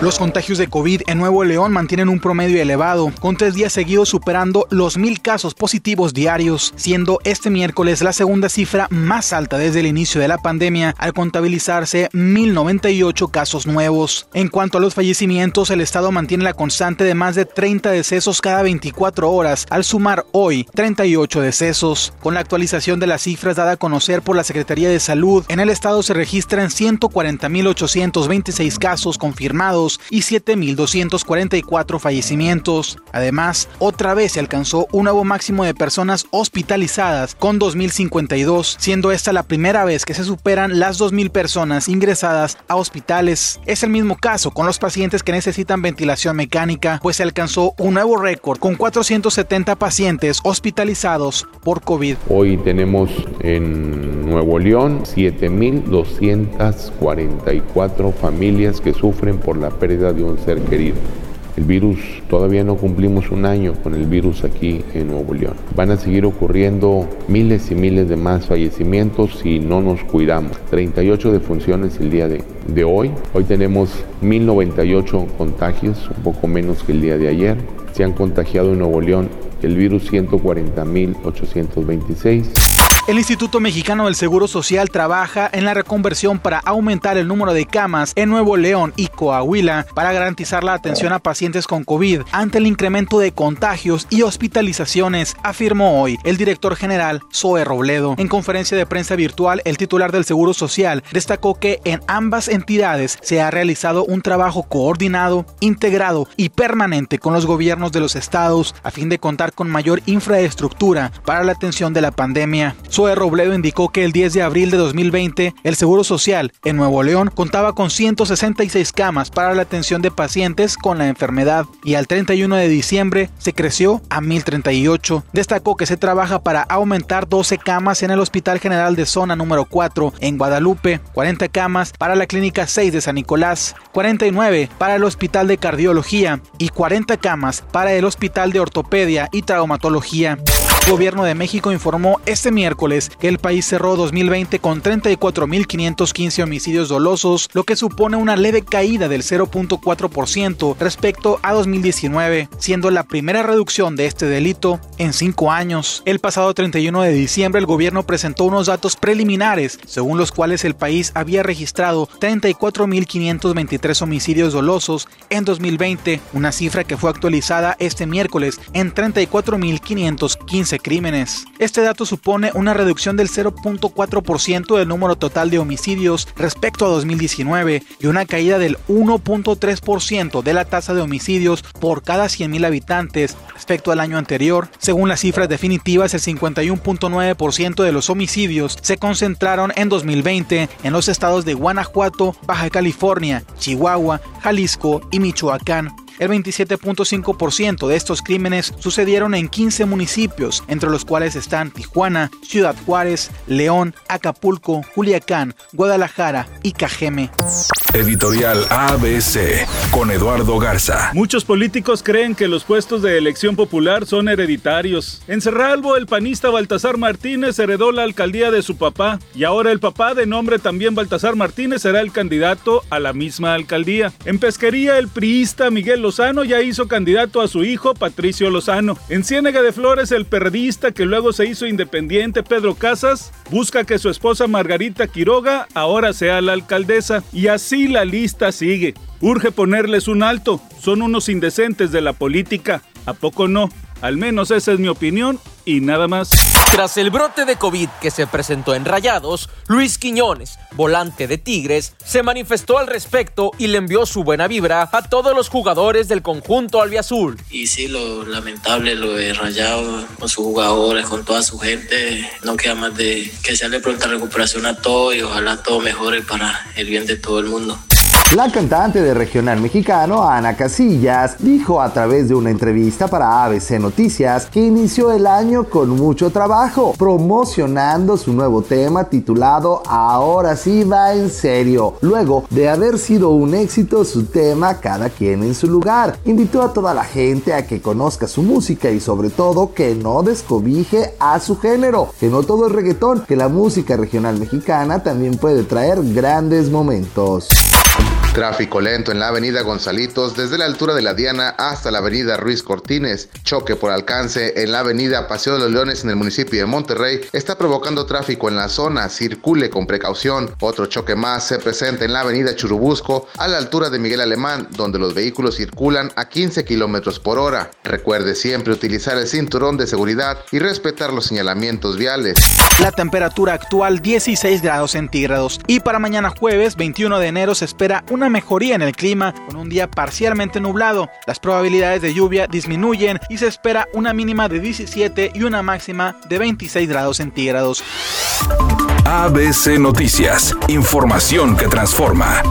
Los contagios de COVID en Nuevo León mantienen un promedio elevado, con tres días seguidos superando los mil casos positivos diarios, siendo este miércoles la segunda cifra más alta desde el inicio de la pandemia, al contabilizarse 1098 casos nuevos. En cuanto a los fallecimientos, el estado mantiene la constante de más de 30 decesos cada 24 horas, al sumar hoy 38 decesos. Con la actualización de las cifras dada a conocer por la Secretaría de Salud, en el estado se registran 140.826 casos confirmados y 7.244 fallecimientos. Además, otra vez se alcanzó un nuevo máximo de personas hospitalizadas con 2.052, siendo esta la primera vez que se superan las 2.000 personas ingresadas a hospitales. Es el mismo caso con los pacientes que necesitan ventilación mecánica, pues se alcanzó un nuevo récord con 470 pacientes hospitalizados por COVID. Hoy tenemos en Nuevo León 7.244 familias que sufren por la pérdida de un ser querido. El virus, todavía no cumplimos un año con el virus aquí en Nuevo León. Van a seguir ocurriendo miles y miles de más fallecimientos si no nos cuidamos. 38 defunciones el día de, de hoy. Hoy tenemos 1098 contagios, un poco menos que el día de ayer. Se han contagiado en Nuevo León el virus 140.826. El Instituto Mexicano del Seguro Social trabaja en la reconversión para aumentar el número de camas en Nuevo León y Coahuila para garantizar la atención a pacientes con COVID ante el incremento de contagios y hospitalizaciones, afirmó hoy el director general Zoe Robledo. En conferencia de prensa virtual, el titular del Seguro Social destacó que en ambas entidades se ha realizado un trabajo coordinado, integrado y permanente con los gobiernos de los estados a fin de contar con mayor infraestructura para la atención de la pandemia. Zoe Robledo indicó que el 10 de abril de 2020 el Seguro Social en Nuevo León contaba con 166 camas para la atención de pacientes con la enfermedad y al 31 de diciembre se creció a 1038. Destacó que se trabaja para aumentar 12 camas en el Hospital General de Zona número 4 en Guadalupe, 40 camas para la Clínica 6 de San Nicolás, 49 para el Hospital de Cardiología y 40 camas para el Hospital de Ortopedia y Traumatología. El gobierno de México informó este miércoles que el país cerró 2020 con 34.515 homicidios dolosos, lo que supone una leve caída del 0.4% respecto a 2019, siendo la primera reducción de este delito en cinco años. El pasado 31 de diciembre el gobierno presentó unos datos preliminares, según los cuales el país había registrado 34.523 homicidios dolosos en 2020, una cifra que fue actualizada este miércoles en 34.515 crímenes. Este dato supone una reducción del 0.4% del número total de homicidios respecto a 2019 y una caída del 1.3% de la tasa de homicidios por cada 100.000 habitantes respecto al año anterior. Según las cifras definitivas, el 51.9% de los homicidios se concentraron en 2020 en los estados de Guanajuato, Baja California, Chihuahua, Jalisco y Michoacán. El 27.5% de estos crímenes sucedieron en 15 municipios, entre los cuales están Tijuana, Ciudad Juárez, León, Acapulco, Culiacán, Guadalajara y Cajeme. Editorial ABC con Eduardo Garza. Muchos políticos creen que los puestos de elección popular son hereditarios. En Cerralbo, el panista Baltasar Martínez heredó la alcaldía de su papá y ahora el papá, de nombre también Baltasar Martínez, será el candidato a la misma alcaldía. En Pesquería, el priista Miguel Lozano ya hizo candidato a su hijo Patricio Lozano. En Ciénega de Flores, el periodista que luego se hizo independiente Pedro Casas busca que su esposa Margarita Quiroga ahora sea la alcaldesa y así la lista sigue. Urge ponerles un alto, son unos indecentes de la política. ¿A poco no? Al menos esa es mi opinión y nada más. Tras el brote de COVID que se presentó en Rayados, Luis Quiñones, volante de Tigres, se manifestó al respecto y le envió su buena vibra a todos los jugadores del conjunto albiazul. Y sí, lo lamentable, lo de Rayado con sus jugadores, con toda su gente, no queda más de que sea le pronta recuperación a todos y ojalá todo mejore para el bien de todo el mundo. La cantante de regional mexicano, Ana Casillas, dijo a través de una entrevista para ABC Noticias que inició el año con mucho trabajo, promocionando su nuevo tema titulado Ahora sí va en serio. Luego de haber sido un éxito su tema Cada quien en su lugar, invitó a toda la gente a que conozca su música y sobre todo que no descobije a su género, que no todo es reggaetón, que la música regional mexicana también puede traer grandes momentos. Tráfico lento en la avenida Gonzalitos desde la altura de la Diana hasta la avenida Ruiz Cortines. Choque por alcance en la avenida Paseo de los Leones en el municipio de Monterrey está provocando tráfico en la zona. Circule con precaución. Otro choque más se presenta en la avenida Churubusco a la altura de Miguel Alemán, donde los vehículos circulan a 15 kilómetros por hora. Recuerde siempre utilizar el cinturón de seguridad y respetar los señalamientos viales. La temperatura actual 16 grados centígrados y para mañana jueves 21 de enero se espera un una mejoría en el clima con un día parcialmente nublado. Las probabilidades de lluvia disminuyen y se espera una mínima de 17 y una máxima de 26 grados centígrados. ABC Noticias, información que transforma.